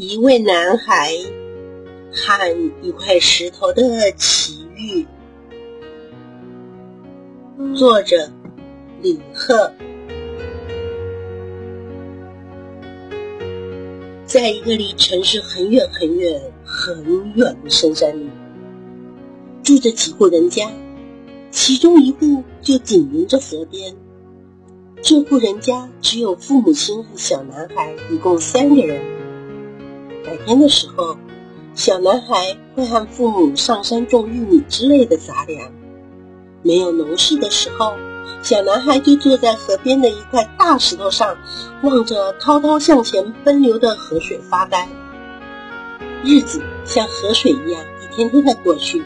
一位男孩和一块石头的奇遇，作者李贺。在一个离城市很远很远很远的深山里，住着几户人家，其中一户就紧邻着河边。这户人家只有父母亲和小男孩，一共三个人。白天的时候，小男孩会和父母上山种玉米之类的杂粮；没有农事的时候，小男孩就坐在河边的一块大石头上，望着滔滔向前奔流的河水发呆。日子像河水一样一天天的过去。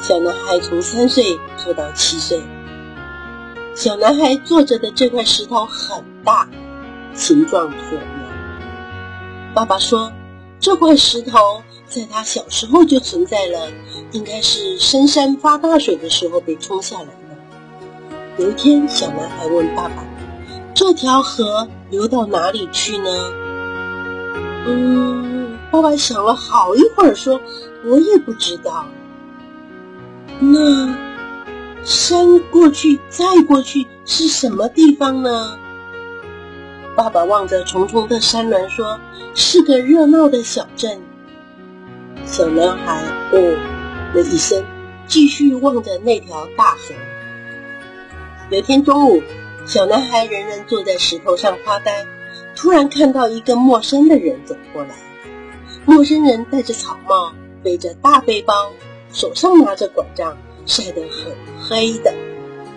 小男孩从三岁做到七岁。小男孩坐着的这块石头很大，形状椭圆。爸爸说：“这块石头在他小时候就存在了，应该是深山发大水的时候被冲下来的。”有一天，小男孩问爸爸：“这条河流到哪里去呢？”嗯，爸爸想了好一会儿，说：“我也不知道。”那山过去再过去是什么地方呢？爸爸望着重重的山峦说：“是个热闹的小镇。”小男孩哦了一声，继续望着那条大河。有天中午，小男孩仍然坐在石头上发呆，突然看到一个陌生的人走过来。陌生人戴着草帽，背着大背包，手上拿着拐杖，晒得很黑的，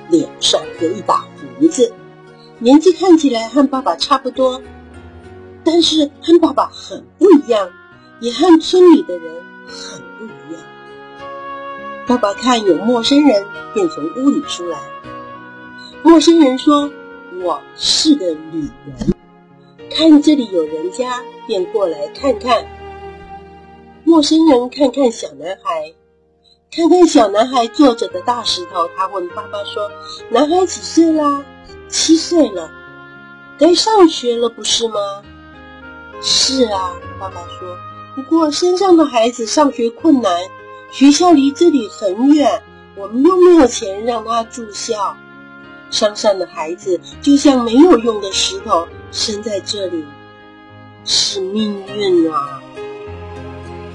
脸上有一把胡子。年纪看起来和爸爸差不多，但是和爸爸很不一样，也和村里的人很不一样。爸爸看有陌生人，便从屋里出来。陌生人说：“我是个旅人，看这里有人家，便过来看看。”陌生人看看小男孩，看看小男孩坐着的大石头，他问爸爸说：“男孩几岁啦？”七岁了，该上学了，不是吗？是啊，爸爸说。不过山上的孩子上学困难，学校离这里很远，我们又没有钱让他住校。山上的孩子就像没有用的石头，生在这里是命运啊。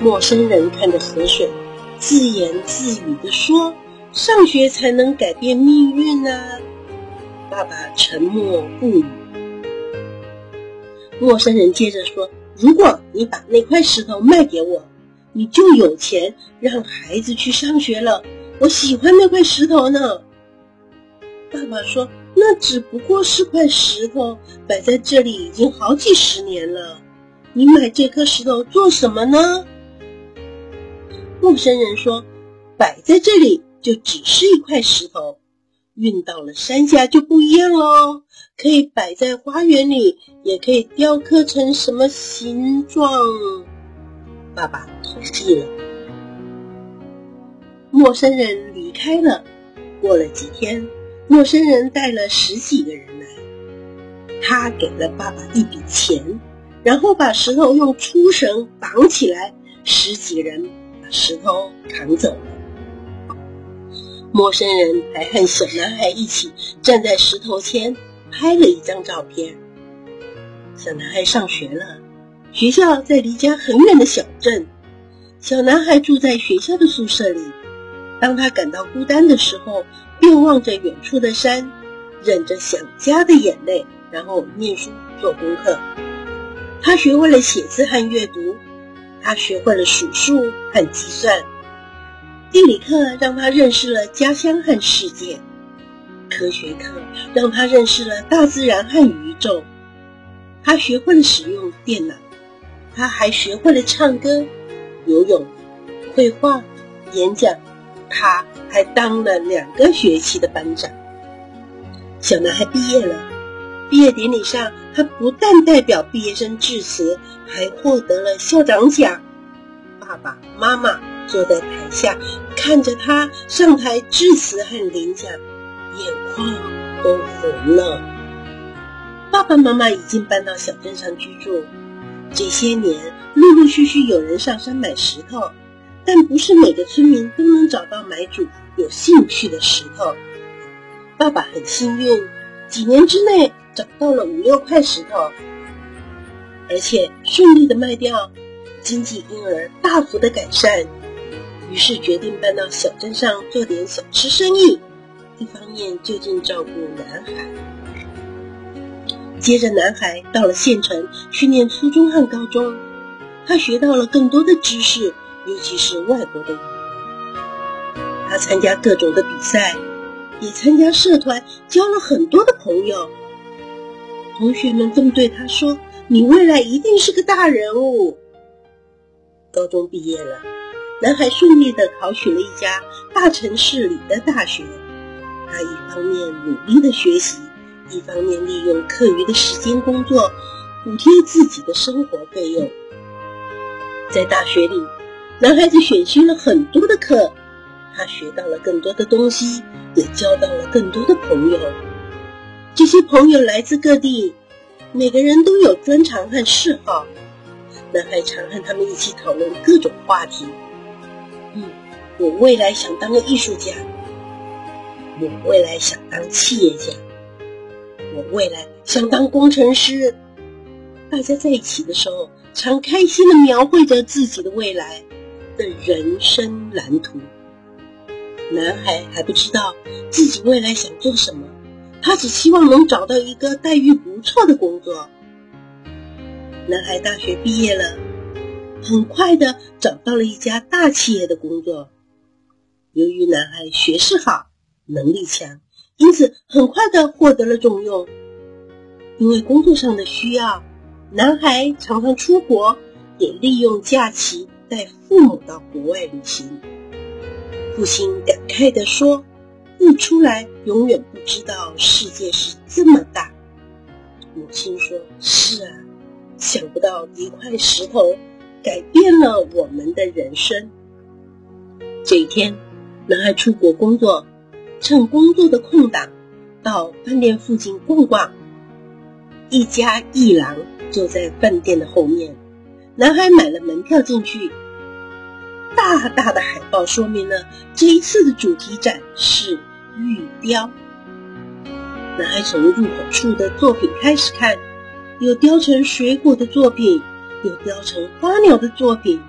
陌生人看着河水，自言自语地说：“上学才能改变命运呢。”爸爸沉默不语。陌生人接着说：“如果你把那块石头卖给我，你就有钱让孩子去上学了。我喜欢那块石头呢。”爸爸说：“那只不过是块石头，摆在这里已经好几十年了。你买这颗石头做什么呢？”陌生人说：“摆在这里就只是一块石头。”运到了山下就不一样喽，可以摆在花园里，也可以雕刻成什么形状。爸爸同意了。陌生人离开了。过了几天，陌生人带了十几个人来，他给了爸爸一笔钱，然后把石头用粗绳绑起来，十几人把石头扛走了。陌生人还和小男孩一起站在石头前拍了一张照片。小男孩上学了，学校在离家很远的小镇。小男孩住在学校的宿舍里。当他感到孤单的时候，便望着远处的山，忍着想家的眼泪，然后念书做功课。他学会了写字和阅读，他学会了数数和计算。地理课让他认识了家乡和世界，科学课让他认识了大自然和宇宙。他学会了使用电脑，他还学会了唱歌、游泳、绘画、演讲。他还当了两个学期的班长。小男孩毕业了，毕业典礼上，他不但代表毕业生致辞，还获得了校长奖。爸爸妈妈。坐在台下，看着他上台致辞和领奖，眼眶都红了。爸爸妈妈已经搬到小镇上居住，这些年，陆陆续续有人上山买石头，但不是每个村民都能找到买主有兴趣的石头。爸爸很幸运，几年之内找到了五六块石头，而且顺利的卖掉，经济因而大幅的改善。于是决定搬到小镇上做点小吃生意，一方面就近照顾男孩。接着，男孩到了县城去念初中和高中，他学到了更多的知识，尤其是外国的语。他参加各种的比赛，也参加社团，交了很多的朋友。同学们都对他说：“你未来一定是个大人物。”高中毕业了，男孩顺利的考取了一家大城市里的大学。他一方面努力的学习。一方面利用课余的时间工作，补贴自己的生活费用。在大学里，男孩子选修了很多的课，他学到了更多的东西，也交到了更多的朋友。这些朋友来自各地，每个人都有专长和嗜好。男孩常和他们一起讨论各种话题。嗯，我未来想当个艺术家，我未来想当企业家。我未来想当工程师。大家在一起的时候，常开心的描绘着自己的未来的人生蓝图。男孩还不知道自己未来想做什么，他只希望能找到一个待遇不错的工作。男孩大学毕业了，很快的找到了一家大企业的工作。由于男孩学识好，能力强。因此，很快的获得了重用。因为工作上的需要，男孩常常出国，也利用假期带父母到国外旅行。父亲感慨地说：“不出来，永远不知道世界是这么大。”母亲说：“是啊，想不到一块石头改变了我们的人生。”这一天，男孩出国工作。趁工作的空档，到饭店附近逛逛。一家艺廊就在饭店的后面。男孩买了门票进去。大大的海报说明了这一次的主题展是玉雕。男孩从入口处的作品开始看，有雕成水果的作品，有雕成花鸟的作品，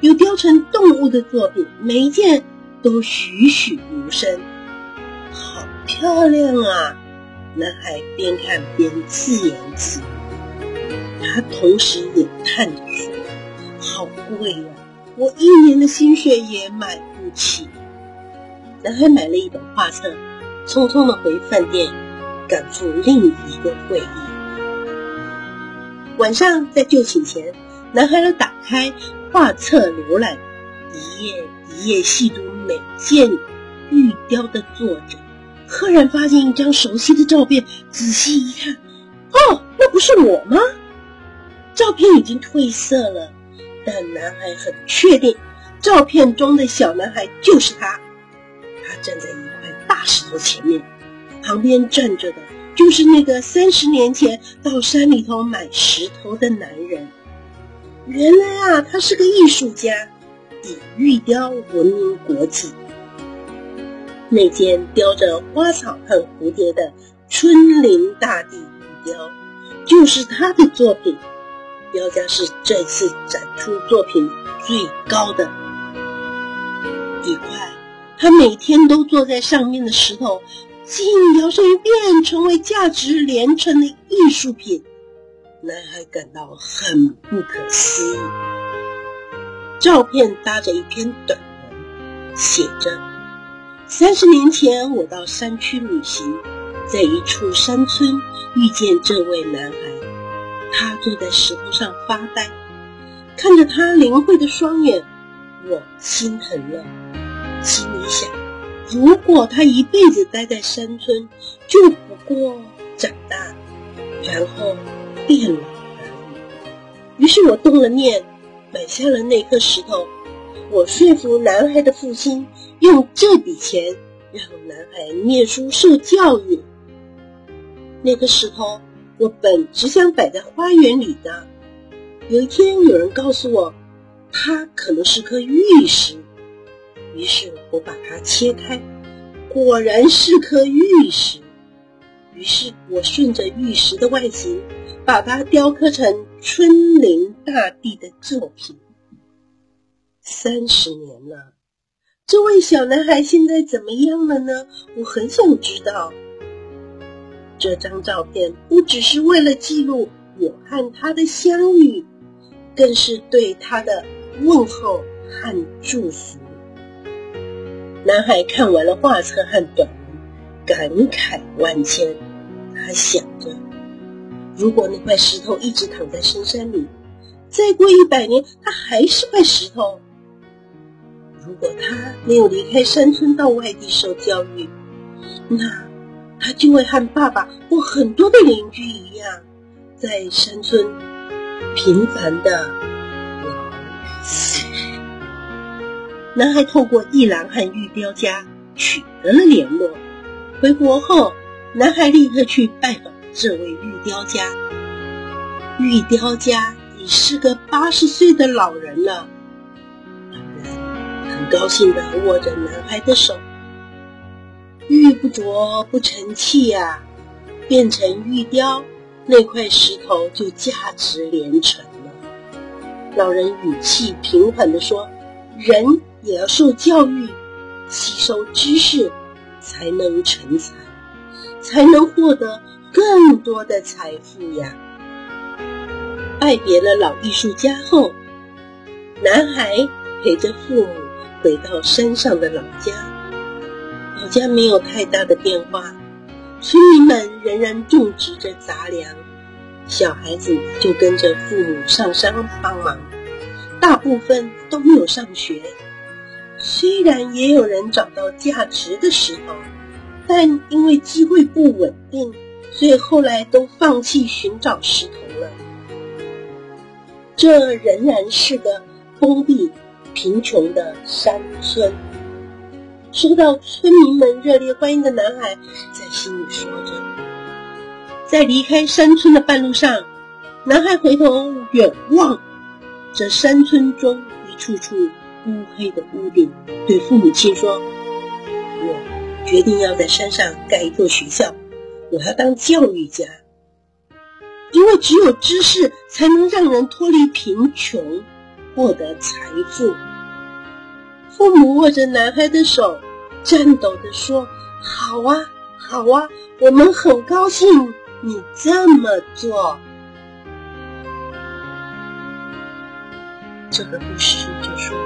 有雕成动物的作品，每一件都栩栩如生。好漂亮啊！男孩边看边自言自语。他同时也叹着说：“好贵呀，我一年的薪水也买不起。”男孩买了一本画册，匆匆的回饭店，赶赴另一个会议。晚上在就寝前，男孩打开画册浏览，一页一页细读每件玉雕的作者。赫然发现一张熟悉的照片，仔细一看，哦，那不是我吗？照片已经褪色了，但男孩很确定，照片中的小男孩就是他。他站在一块大石头前面，旁边站着的就是那个三十年前到山里头买石头的男人。原来啊，他是个艺术家，以玉雕闻名国际。那件雕着花草和蝴蝶的春林大地玉雕，就是他的作品，标价是这次展出作品最高的一块。他每天都坐在上面的石头，竟摇身一变成为价值连城的艺术品。男孩感到很不可思议。照片搭着一篇短文，写着。三十年前，我到山区旅行，在一处山村遇见这位男孩。他坐在石头上发呆，看着他灵慧的双眼，我心疼了。心里想：如果他一辈子待在山村，就不过长大，然后变老而已。于是我动了念，买下了那颗石头。我说服男孩的父亲。用这笔钱让男孩念书受教育。那个石头我本只想摆在花园里的，有一天，有人告诉我，它可能是颗玉石。于是我把它切开，果然是颗玉石。于是我顺着玉石的外形，把它雕刻成春林大地的作品。三十年了，这位小男孩现在怎么样了呢？我很想知道。这张照片不只是为了记录我和他的相遇，更是对他的问候和祝福。男孩看完了画册和短文，感慨万千。他想着，如果那块石头一直躺在深山里，再过一百年，它还是块石头。如果他没有离开山村到外地受教育，那他就会和爸爸或很多的邻居一样，在山村平凡的男孩透过一郎和玉雕家取得了联络。回国后，男孩立刻去拜访这位玉雕家。玉雕家已是个八十岁的老人了，老人很高兴地握着男孩的手。玉不琢不成器呀，变成玉雕，那块石头就价值连城了。老人语气平缓地说：“人。”也要受教育，吸收知识，才能成才，才能获得更多的财富呀。拜别了老艺术家后，男孩陪着父母回到山上的老家。老家没有太大的变化，村民们仍然种植着杂粮，小孩子就跟着父母上山帮忙，大部分都没有上学。虽然也有人找到价值的石头，但因为机会不稳定，所以后来都放弃寻找石头了。这仍然是个封闭、贫穷的山村。收到村民们热烈欢迎的男孩在心里说着。在离开山村的半路上，男孩回头远望，这山村中一处处。乌黑的屋顶，对父母亲说：“我决定要在山上盖一座学校，我要当教育家，因为只有知识才能让人脱离贫穷，获得财富。”父母握着男孩的手，颤抖地说：“好啊，好啊，我们很高兴你这么做。”这个故事就说。